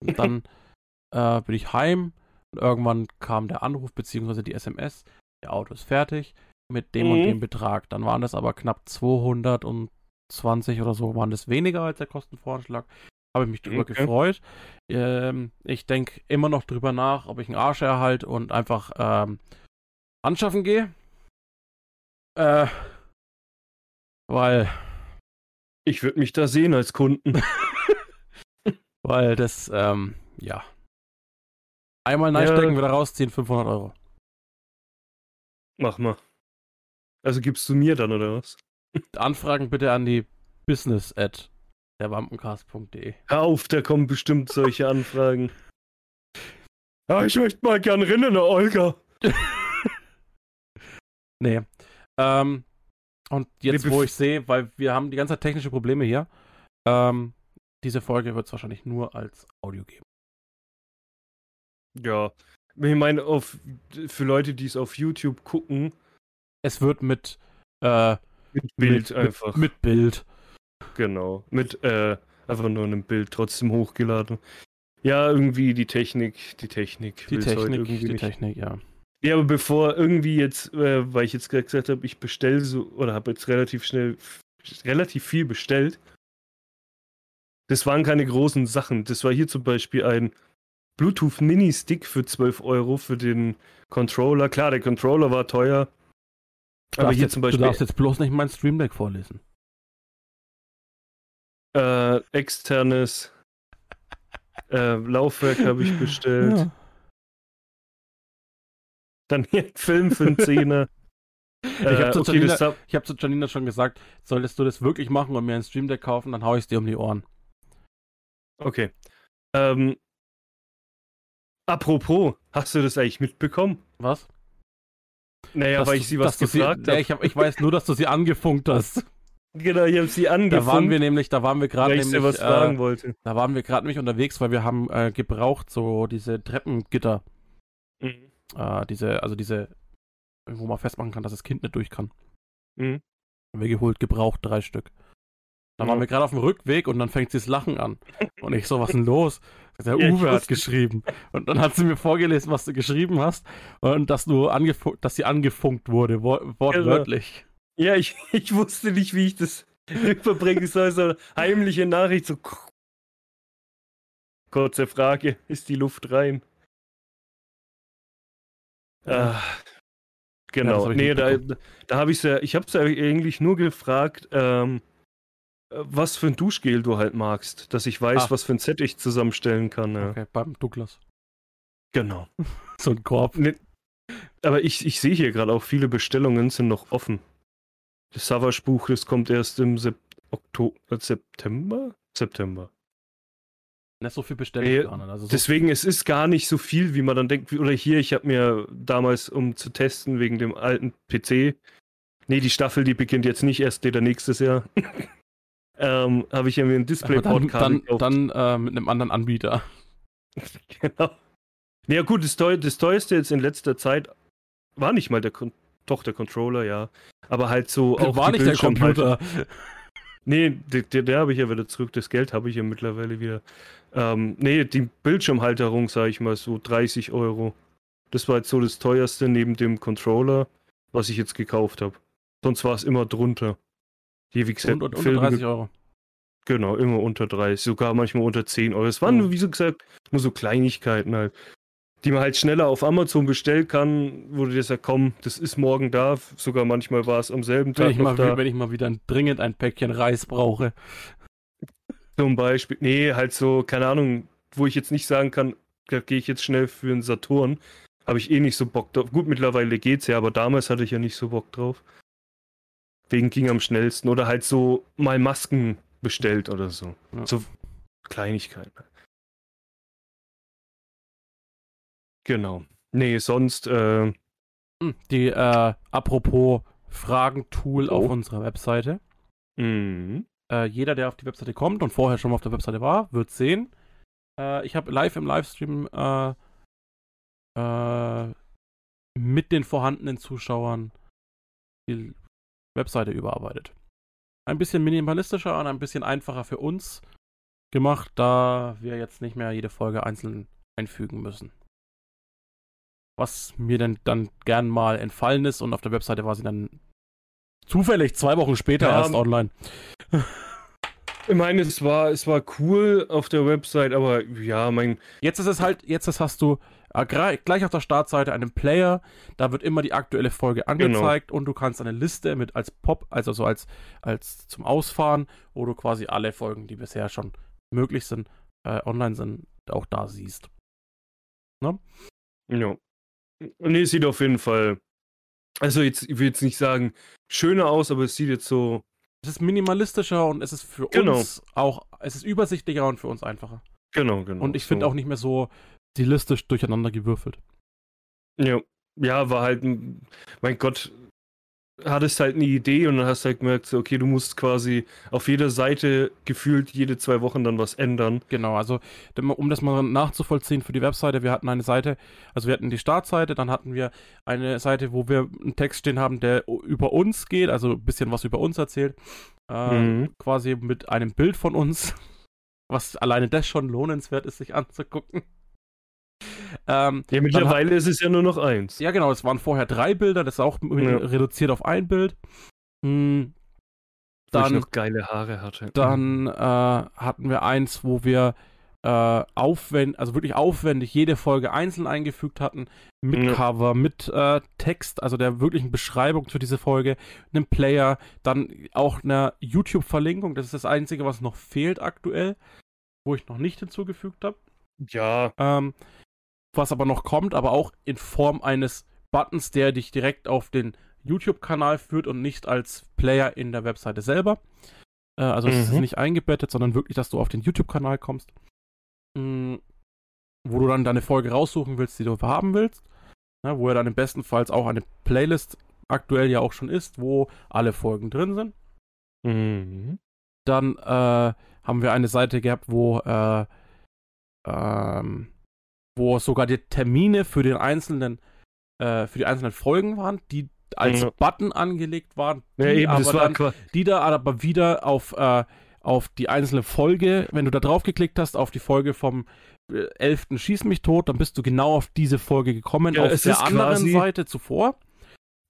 Und dann äh, bin ich heim und irgendwann kam der Anruf beziehungsweise die SMS, der Auto ist fertig mit dem und Mhm. dem Betrag. Dann waren das aber knapp 220 oder so, waren das weniger als der Kostenvoranschlag. Habe ich mich drüber Okay. gefreut. Ähm, ich denke immer noch drüber nach, ob ich einen Arsch erhalte und einfach ähm, anschaffen gehe. Äh, weil Ich würde mich da sehen als Kunden. Weil das, ähm, ja. Einmal Ja. reinstecken, wieder rausziehen, 500 Euro. Mach mal. Also gibst du mir dann, oder was? Anfragen bitte an die business at derwampencast.de. Hör auf, da kommen bestimmt solche Anfragen. Ja, ich möchte mal gern rinnen, Olga. Nee. Ähm, und jetzt, wo ich sehe, weil wir haben die ganze Zeit technische Probleme hier, ähm, diese Folge wird es wahrscheinlich nur als Audio geben. Ja. Ich meine, auf, für Leute, die es auf YouTube gucken, Es wird mit, äh, mit Bild mit, einfach. Mit, mit Bild. Genau. Mit, äh, einfach nur einem Bild trotzdem hochgeladen. Ja, irgendwie die Technik, die Technik. Die Technik, die nicht. Technik, ja. Ja, aber bevor irgendwie jetzt, äh, weil ich jetzt gerade gesagt habe, ich bestelle so, oder habe jetzt relativ schnell, relativ viel bestellt. Das waren keine großen Sachen. Das war hier zum Beispiel ein Bluetooth Mini-Stick für 12 Euro für den Controller. Klar, der Controller war teuer. Du Aber hier jetzt, zum Du Beispiel darfst jetzt bloß nicht mein Stream Deck vorlesen. äh, externes äh, Laufwerk habe ich bestellt. Ja. Dann hier Zehner. Ich habe zu, okay, Janina- hab- ich hab zu Janina schon gesagt, solltest du das wirklich machen und mir ein Stream Deck kaufen, dann hau ich dir um die Ohren. okay. Ähm, apropos, hast du das eigentlich mitbekommen? Was? Naja, Dass weil du- ich sie was du gefragt nee, habe. ich, hab, ich weiß nur, dass du sie angefunkt hast. Genau, ich habe sie Da angefangen, waren wir nämlich, da waren wir gerade nämlich, was fragen äh, wollte. da waren wir gerade nämlich unterwegs, weil wir haben äh, gebraucht so diese Treppengitter. Äh, diese, also diese, wo man festmachen kann, dass das Kind nicht durch kann. Mhm. Haben wir geholt, gebraucht drei Stück. Da Ja. waren wir gerade auf dem Rückweg und dann fängt sie das Lachen an. Und ich so, was denn los? Der Ja, Uwe hat geschrieben. Und dann hat sie mir vorgelesen, was du geschrieben hast. Und dass du dass sie angefunkt wurde, wo wortwörtlich. Ja, ich, ich wusste nicht, wie ich das überbringen soll. So heimliche Nachricht, so. Kurze Frage: Ist die Luft rein? Ja. Ja, das genau. ich nee, da, da habe ich ja, ich habe ja eigentlich nur gefragt, ähm, was für ein Duschgel du halt magst, dass ich weiß, Ah. was für ein Set ich zusammenstellen kann. Ja. Okay, beim Douglas. Genau. So ein Korb. Aber ich, ich sehe hier gerade auch, viele Bestellungen sind noch offen. Das Savage-Buch, das kommt erst im Sep Oktober, September? September. Nicht so viel bestellt Nee, gar nicht. Also so Deswegen, es ist gar nicht so viel, wie man dann denkt. Oder hier, ich habe mir damals, um zu testen, wegen dem alten PC, nee, die Staffel, die beginnt jetzt nicht erst wieder nächstes Jahr, ähm, habe ich ja mir ein aber dann, dann, dann äh, mit einem anderen Anbieter. genau. Ja gut, das, teuer, das teuerste jetzt in letzter Zeit war nicht mal der, Con doch der Controller, ja. Aber halt so auch War nicht der. Computer. Nee, der, der, der habe ich ja wieder zurück. Das Geld habe ich ja mittlerweile wieder. Ähm, nee, die Bildschirmhalterung, sage ich mal, so 30 Euro. Das war jetzt so das teuerste neben dem Controller, was ich jetzt gekauft habe. Sonst war es immer drunter. Hier, wie gesagt, Und, und unter Filme- 30 Euro. Genau, immer unter 30, sogar manchmal unter 10 Euro. Es waren, Mhm. wie so gesagt, nur so Kleinigkeiten halt, die man halt schneller auf Amazon bestellen kann, wo du dir sagst, komm, das ist morgen da. Sogar manchmal war es am selben Wenn Tag ich, noch mal, da. wenn ich mal wieder dringend ein Päckchen Reis brauche. Zum Beispiel, nee, halt so, keine Ahnung, wo ich jetzt nicht sagen kann, da gehe ich jetzt schnell für einen Saturn. Habe ich eh nicht so Bock drauf. Gut, mittlerweile geht's ja, aber damals hatte ich ja nicht so Bock drauf. Wegen ging am schnellsten. Oder halt so mal Masken bestellt oder so. Ja. So Kleinigkeiten. Genau. Nee, sonst, äh, Hm, Die, äh, apropos Fragentool Oh. auf unserer Webseite. mh, Äh, jeder, der auf die Webseite kommt und vorher schon mal auf der Webseite war, wird sehen. Äh, ich habe live im Livestream äh, äh, mit den vorhandenen Zuschauern die Webseite überarbeitet. Ein bisschen minimalistischer und ein bisschen einfacher für uns gemacht, da wir jetzt nicht mehr jede Folge einzeln einfügen müssen. Was mir dann, dann gern mal entfallen ist und auf der Webseite war sie dann zufällig zwei Wochen später Ja, erst online. ich meine, es war, es war cool auf der Website, aber ja, mein, Jetzt ist es halt, jetzt hast du äh, gleich auf der Startseite einen Player, da wird immer die aktuelle Folge Genau. angezeigt und du kannst eine Liste mit als Pop, also so als, als zum Ausfahren, wo du quasi alle Folgen, die bisher schon möglich sind, äh, online sind, auch da siehst. Ja. Nee, sieht auf jeden Fall. Also jetzt, ich will jetzt nicht sagen, schöner aus, aber es sieht jetzt so. Es ist minimalistischer und es ist für Genau. uns auch, es ist übersichtlicher und für uns einfacher. Genau, genau. Und ich finde so. auch nicht mehr so stilistisch durcheinander gewürfelt. Ja. ja, war halt ein. Mein Gott, hattest halt eine Idee und dann hast du halt gemerkt, so, okay, du musst quasi auf jeder Seite gefühlt jede zwei Wochen dann was ändern. Genau, also um das mal nachzuvollziehen für die Webseite, wir hatten eine Seite, also wir hatten die Startseite, dann hatten wir eine Seite, wo wir einen Text stehen haben, der über uns geht, also ein bisschen was über uns erzählt, äh, Mhm. quasi mit einem Bild von uns, was alleine das schon lohnenswert ist, sich anzugucken. Ähm, Ja, mittlerweile ist es ja nur noch eins. ja, genau, es waren vorher drei Bilder, das ist auch Ja. reduziert auf ein Bild. Hm, dann noch geile Haare hatte. Dann äh, hatten wir eins, wo wir äh, aufwendig, also wirklich aufwendig jede Folge einzeln eingefügt hatten, mit Ja. Cover, mit äh, Text, also der wirklichen Beschreibung zu dieser Folge, einem Player, dann auch einer YouTube-Verlinkung. Das ist das Einzige, was noch fehlt aktuell, wo ich noch nicht hinzugefügt habe. Ja, Ähm, was aber noch kommt, aber auch in Form eines Buttons, der dich direkt auf den YouTube-Kanal führt und nicht als Player in der Webseite selber. Äh, also es ist Mhm. nicht eingebettet, sondern wirklich, dass du auf den YouTube-Kanal kommst, mh, wo du dann deine Folge raussuchen willst, die du haben willst. Ne, wo ja dann im besten Fall auch eine Playlist aktuell ja auch schon ist, wo alle Folgen drin sind. Mhm. Dann äh, haben wir eine Seite gehabt, wo, äh, ähm, wo sogar die Termine für den einzelnen, äh, für die einzelnen Folgen waren, die als Ja. Button angelegt waren, die, Ja, eben, aber war dann, die da aber wieder auf, äh, auf die einzelne Folge, wenn du da drauf geklickt hast, auf die Folge vom äh, 11. Schieß mich tot, dann bist du genau auf diese Folge gekommen, Ja, auf der anderen Seite zuvor.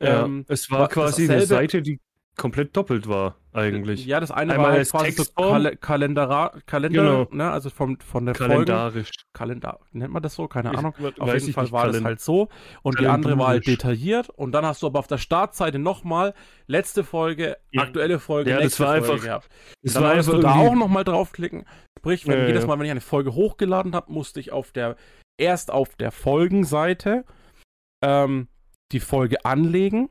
ja, Ähm, es war quasi eine Seite, die komplett doppelt war, eigentlich. Ja, das eine Einmal war halt als quasi so. Kal Kalendera Kalender, Genau. ne, also vom, von der Folge. Kalendarisch. Kalender, nennt man das so? Keine Ich Ahnung. we- Auf jeden ich Fall war das Kalend- halt so. Und die andere war halt detailliert. Und dann hast du aber auf der Startseite nochmal letzte Folge, Ja. aktuelle Folge, Ja, das nächste war Folge einfach- gehabt. Es Dann war musst du da auch nochmal draufklicken. Sprich, wenn Ja, jedes. Mal, wenn ich eine Folge hochgeladen habe, musste ich auf der erst auf der Folgenseite ähm, die Folge anlegen.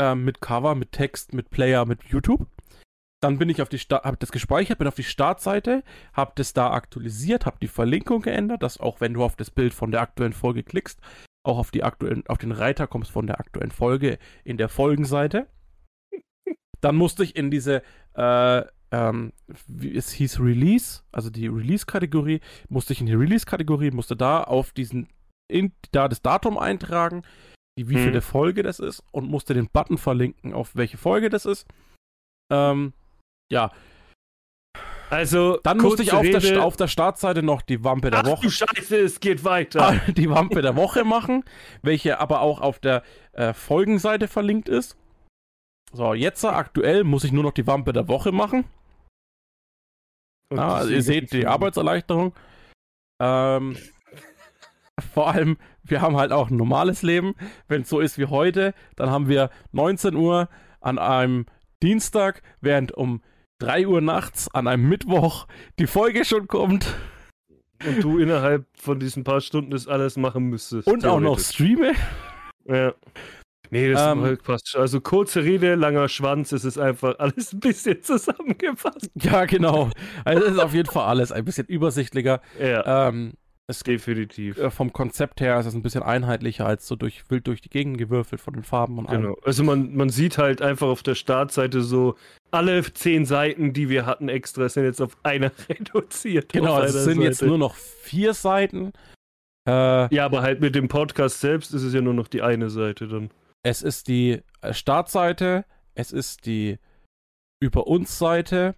Ähm, mit Cover, mit Text, mit Player, mit YouTube. Dann bin ich auf die Sta das gespeichert, bin auf die Startseite, habe das da aktualisiert, habe die Verlinkung geändert, dass auch wenn du auf das Bild von der aktuellen Folge klickst, auch auf die aktuellen, auf den Reiter kommst von der aktuellen Folge in der Folgenseite. Dann musste ich in diese, äh, ähm, wie es hieß Release, also die Release-Kategorie, musste ich in die Release-Kategorie, musste da auf diesen, in, da das Datum eintragen, wie Mhm. viele Folge das ist und musste den Button verlinken, auf welche Folge das ist. Ähm, ja, Also, dann musste ich auf der, auf der Startseite noch die Wampe der Ach Woche du Scheiße, es geht weiter. die Wampe der Woche machen, welche aber auch auf der äh, Folgenseite verlinkt ist. So, jetzt aktuell muss ich nur noch die Wampe der Woche machen. Ja, also ihr seht die Arbeitserleichterung. Ähm, vor allem, wir haben halt auch ein normales Leben. Wenn es so ist wie heute, dann haben wir 19 Uhr an einem Dienstag, während um 3 Uhr nachts an einem Mittwoch die Folge schon kommt Und du innerhalb von diesen paar Stunden das alles machen müsstest. und auch noch streame. Ja. Nee, das Ähm, passt schon. Also kurze Rede, langer Schwanz, es ist einfach alles ein bisschen zusammengefasst. Ja, genau. Also es ist auf jeden Fall alles ein bisschen übersichtlicher. Ja, Ähm, es definitiv. äh, vom Konzept her ist es ein bisschen einheitlicher als so durch wild durch die Gegend gewürfelt von den Farben und allem. Genau. Also man, man sieht halt einfach auf der Startseite so, alle zehn Seiten, die wir hatten extra, sind jetzt auf einer reduziert. Genau, also es sind jetzt Seite. nur noch vier Seiten. Äh, Ja, aber halt mit dem Podcast selbst ist es ja nur noch die eine Seite dann. Es ist die äh, Startseite, es ist die Über uns Seite,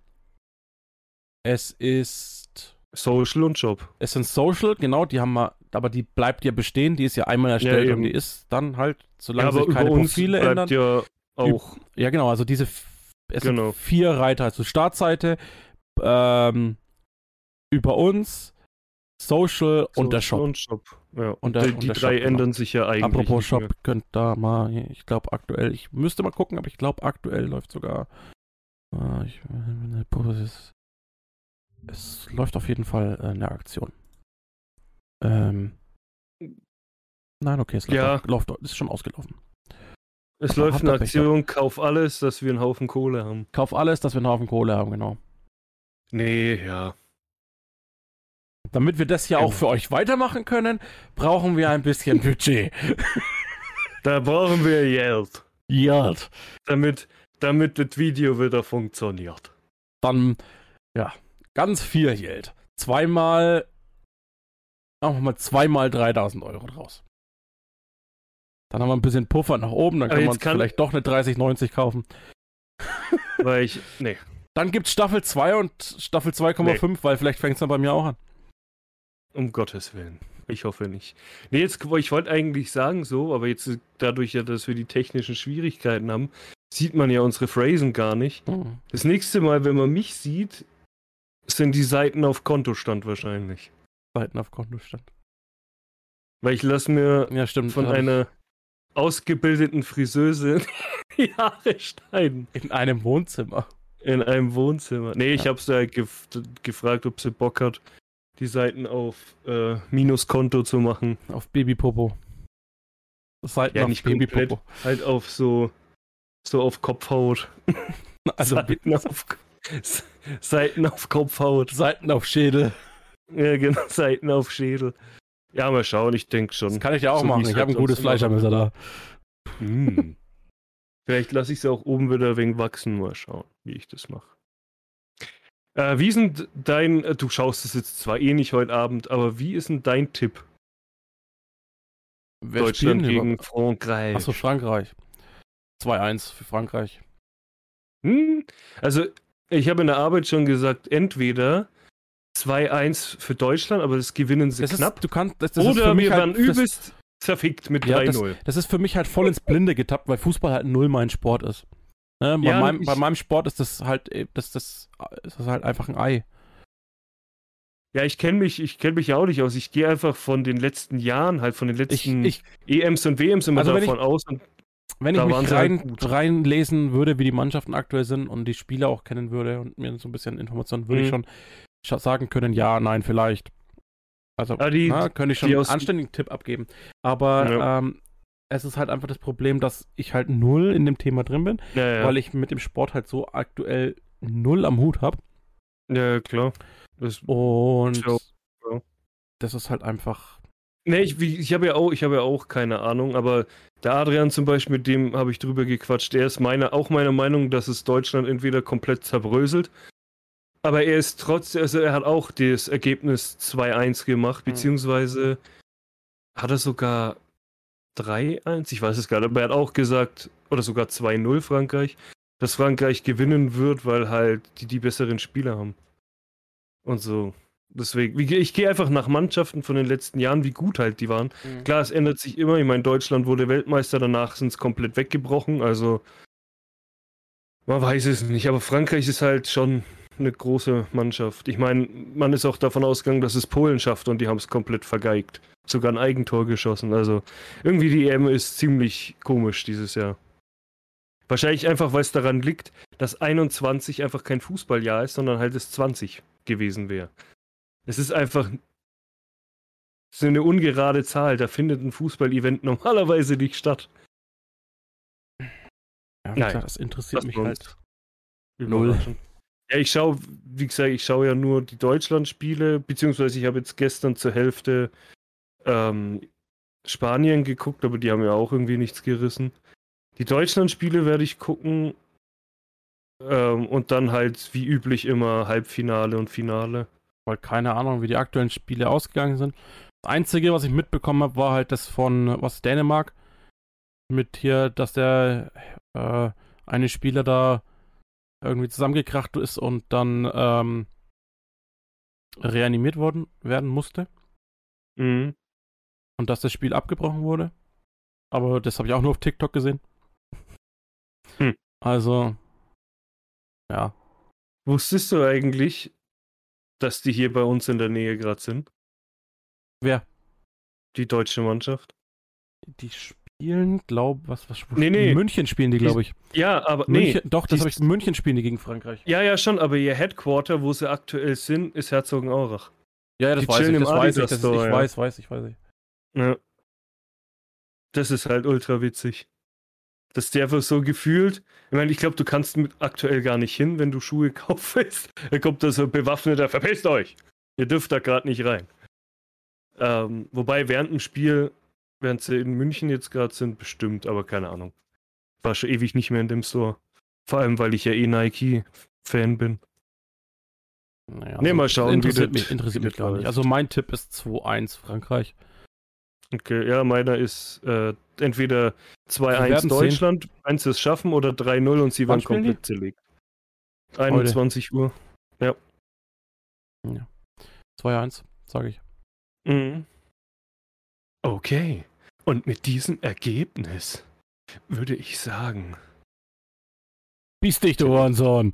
es ist, Social und Job. es sind Social, genau, die haben wir, aber die bleibt ja bestehen, die ist ja einmal erstellt und eben. die ist dann halt, solange ja, sich keine Profile bleibt ändern. ja auch. Ja, genau, also diese, es Genau. sind vier Reiter, also Startseite, ähm, über uns, Social und der Social Shop. Und Shop. Ja. Und der- die und die der drei Shop, genau. ändern sich ja eigentlich. Apropos Shop, mehr. könnt da mal, ich glaube aktuell, ich müsste mal gucken, aber ich glaube aktuell läuft sogar, ah, ich, es, läuft auf jeden Fall äh, eine Aktion. Ähm, nein, okay, es läuft, Ja. auch- läuft ist schon ausgelaufen. Es Aber läuft eine Aktion, kauf alles, dass wir einen Haufen Kohle haben. Kauf alles, dass wir einen Haufen Kohle haben, genau. Nee, ja. Damit wir das hier Ja. auch für euch weitermachen können, brauchen wir ein bisschen Budget. Da brauchen wir Geld. ja. Damit, damit das Video wieder funktioniert. Dann, ja, ganz viel Geld. Zweimal, machen wir mal zweimal 3000 Euro draus. Dann haben wir ein bisschen Puffer nach oben, dann Aber kann man kann- vielleicht doch eine 3090 kaufen. Weil ich. Nee. Dann gibt's Staffel 2 und Staffel 2,5, weil vielleicht fängt's dann bei mir auch an. Um Gottes Willen. Ich hoffe nicht. Nee, jetzt, ich wollte eigentlich sagen so, aber jetzt dadurch ja, dass wir die technischen Schwierigkeiten haben, sieht man ja unsere Phrasen gar nicht. Hm. Das nächste Mal, wenn man mich sieht, sind die Seiten auf Kontostand wahrscheinlich. Seiten auf Kontostand. Weil ich lasse mir Ja, stimmt. von ich einer ausgebildeten Friseuse die Haare schneiden. In einem Wohnzimmer. In einem Wohnzimmer. Nee, ich Ja. hab's da gef gefragt, ob sie Bock hat, die Seiten auf äh, Minuskonto zu machen. Auf Babypopo. Seiten Ja, auf nicht komplett. Babypopo. Halt auf so, so auf Kopfhaut. Also Seiten auf, Seiten auf Kopfhaut. Seiten auf Schädel. Ja, genau, Seiten auf Schädel. Ja, mal schauen, ich denke schon. Das kann ich ja auch So machen. Ich halt habe ein gutes Fleischermesser da. Hm. Vielleicht lasse ich es auch oben wieder wegen wachsen. Mal schauen, wie ich das mache. Äh, wie ist denn dein, äh, du schaust es jetzt zwar eh nicht heute Abend, aber wie ist denn dein Tipp? Wer Deutschland gegen über- Frankreich. Achso, Frankreich. 2-1 für Frankreich. Hm? Also, ich habe in der Arbeit schon gesagt, entweder 2-1 für Deutschland, aber das gewinnen sie Das knapp. ist, du kannst, das, das oder wir werden halt, das, übelst zerfickt mit Ja, 3-0. das ist für mich halt voll ins Blinde getappt, weil Fußball halt null mein Sport ist. Ne? Bei, Ja, meinem, ich- bei meinem Sport ist das halt, äh, das, das, ist das halt einfach ein Ei. Ja, ich kenne mich, ich kenne mich ja auch nicht aus. Ich gehe einfach von den letzten Jahren, halt von den Ich, letzten ich, EMs und WMs immer Also davon aus. Und wenn ich Da mich halt rein, reinlesen würde, wie die Mannschaften aktuell sind und die Spieler auch kennen würde und mir so ein bisschen Informationen, würde ich Mhm. schon scha- sagen können, ja, nein, vielleicht. Also, die- na, könnte ich schon einen anständigen Tipp abgeben. Aber Ja. ähm, es ist halt einfach das Problem, dass ich halt null in dem Thema drin bin, ja, weil ich mit dem Sport halt so aktuell null am Hut habe. ja, klar. Das, Und das ist halt einfach. Nee, ich, ich habe ja auch, ich habe ja auch keine Ahnung, aber der Adrian zum Beispiel, mit dem habe ich drüber gequatscht. Er ist meine, auch meiner Meinung, dass es Deutschland entweder komplett zerbröselt. Aber er ist trotzdem, also er hat auch das Ergebnis 2-1 gemacht, Mhm. beziehungsweise hat er sogar 3-1, ich weiß es gar nicht, aber er hat auch gesagt, oder sogar 2-0 Frankreich, dass Frankreich gewinnen wird, weil halt die die besseren Spieler haben. Und so. Deswegen, ich gehe einfach nach Mannschaften von den letzten Jahren, wie gut halt die waren. Klar, es ändert sich immer. Ich meine, Deutschland wurde Weltmeister, danach sind es komplett weggebrochen. Also, man weiß es nicht. Aber Frankreich ist halt schon eine große Mannschaft. Ich meine, man ist auch davon ausgegangen, dass es Polen schafft und die haben es komplett vergeigt. Sogar ein Eigentor geschossen. Also, irgendwie die EM ist ziemlich komisch dieses Jahr. Wahrscheinlich einfach, weil es daran liegt, dass 21 einfach kein Fußballjahr ist, sondern halt es 20 gewesen wäre. Es ist einfach ist eine ungerade Zahl. Da findet ein Fußball-Event normalerweise nicht statt. Ja, Nein. das interessiert Lass mich halt. Null. Ja, ich schaue, wie gesagt, ich schaue ja nur die Deutschland-Spiele, beziehungsweise ich habe jetzt gestern zur Hälfte ähm, Spanien geguckt, aber die haben ja auch irgendwie nichts gerissen. Die Deutschland-Spiele werde ich gucken ähm, und dann halt wie üblich immer Halbfinale und Finale. Weil keine Ahnung, wie die aktuellen Spiele ausgegangen sind. Das Einzige, was ich mitbekommen habe, war halt das von was Dänemark. Mit hier, dass der äh, eine Spieler da irgendwie zusammengekracht ist und dann ähm, reanimiert worden werden musste. Mhm. Und dass das Spiel abgebrochen wurde. Aber das habe ich auch nur auf TikTok gesehen. Hm. Also, ja. Wusstest du eigentlich, dass die hier bei uns in der Nähe gerade sind? Wer? Die deutsche Mannschaft? Die spielen, glaub, was, was Nee, nee. München spielen die, glaube ich. Ja, aber nee. München, doch, das habe ich. München spielen die gegen Frankreich. Ja, ja, schon, aber ihr Headquarter, wo sie aktuell sind, ist Herzogenaurach. Ja, ja, das Die weiß ich, das weiß ich, das ist, ich ja. weiß, weiß ich, weiß ich. Ja. Das ist halt ultra witzig. Dass der einfach so gefühlt, ich meine, ich glaube, du kannst mit aktuell gar nicht hin, wenn du Schuhe kaufst. Da kommt da so ein bewaffneter, verpisst euch! Ihr dürft da gerade nicht rein. Ähm, wobei während dem Spiel, während sie in München jetzt gerade sind, bestimmt, aber keine Ahnung. War schon ewig nicht mehr in dem Store. Vor allem, weil ich ja eh Nike-Fan bin. Naja, Nee, mal schauen, Interessiert mich, interessiert mich gar nicht. Also mein Tipp ist 2-1 Frankreich. Okay, ja, meiner ist äh, entweder Wir 2-1 werden Deutschland, eins es schaffen oder 3-0 und sie waren komplett zerlegt. 21 Uhr. 2-1, sage ich. Mhm. Okay. Und mit diesem Ergebnis würde ich sagen, Biss dich, du Hurensohn.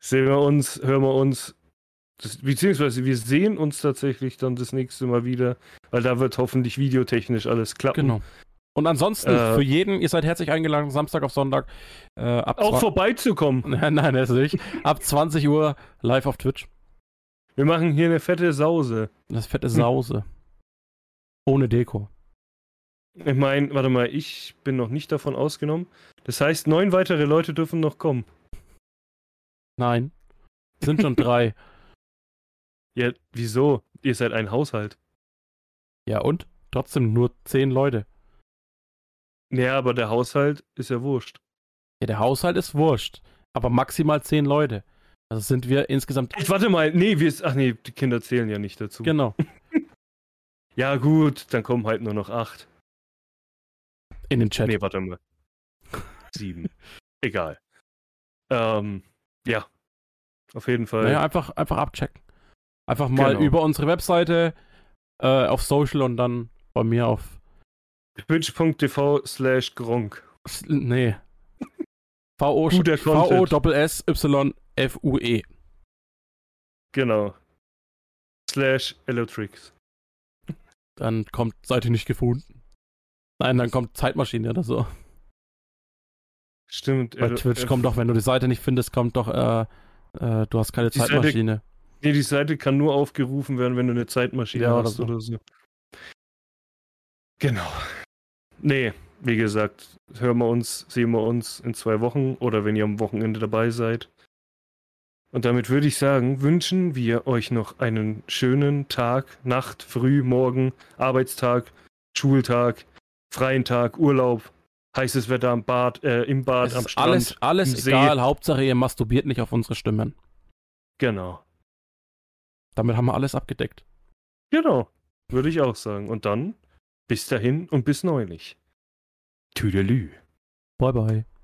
sehen wir uns, hören wir uns, das, beziehungsweise wir sehen uns tatsächlich dann das nächste Mal wieder, weil da wird hoffentlich videotechnisch alles klappen. Genau. Und ansonsten, Äh. für jeden, ihr seid herzlich eingeladen, Samstag auf Sonntag. Äh, ab Auch vorbeizukommen. Nein, nein, das nicht. Ab 20 Uhr live auf Twitch. Wir machen hier eine fette Sause. Das fette Sause. Ohne Deko. Ich meine, warte mal, ich bin noch nicht davon ausgenommen. Das heißt, neun weitere Leute dürfen noch kommen. Nein. Sind schon drei. Ja, wieso? Ihr seid ein Haushalt. Ja, und? Trotzdem nur zehn Leute. Ja, aber der Haushalt ist ja wurscht. Ja, der Haushalt ist wurscht. Aber maximal zehn Leute. Also sind wir insgesamt. Ey, Warte mal, nee, wir, ach nee, die Kinder zählen ja nicht dazu. Genau. Ja, gut, dann kommen halt nur noch acht. In den Chat. Nee, warte mal. Sieben. Egal. Ähm, ja. Auf jeden Fall. Naja, einfach, einfach abchecken. Einfach mal Genau. über unsere Webseite äh, auf Social und dann bei mir auf. Twitch.tv slash Gronk. S- Nee. VO Guter VO Content. Doppel S Y F U E. Genau. Slash Elotrix. Dann kommt Seite nicht gefunden. Nein, dann kommt Zeitmaschine oder so. Stimmt. Bei Twitch kommt doch, wenn du die Seite nicht findest, kommt doch, äh, äh, du hast keine Die Seite- Zeitmaschine. Nee, die Seite kann nur aufgerufen werden, wenn du eine Zeitmaschine Ja, hast oder so. Genau. Nee, wie gesagt, hören wir uns, sehen wir uns in zwei Wochen oder wenn ihr am Wochenende dabei seid. Und damit würde ich sagen, wünschen wir euch noch einen schönen Tag, Nacht, Früh, Morgen, Arbeitstag, Schultag, freien Tag, Urlaub, heißes Wetter am Bad, äh, im Bad, Es am Strand. alles, alles im See. egal. Hauptsache, ihr masturbiert nicht auf unsere Stimmen. Genau. Damit haben wir alles abgedeckt. Genau, würde ich auch sagen. Und dann bis dahin und bis neulich. Tüdelü. Bye bye.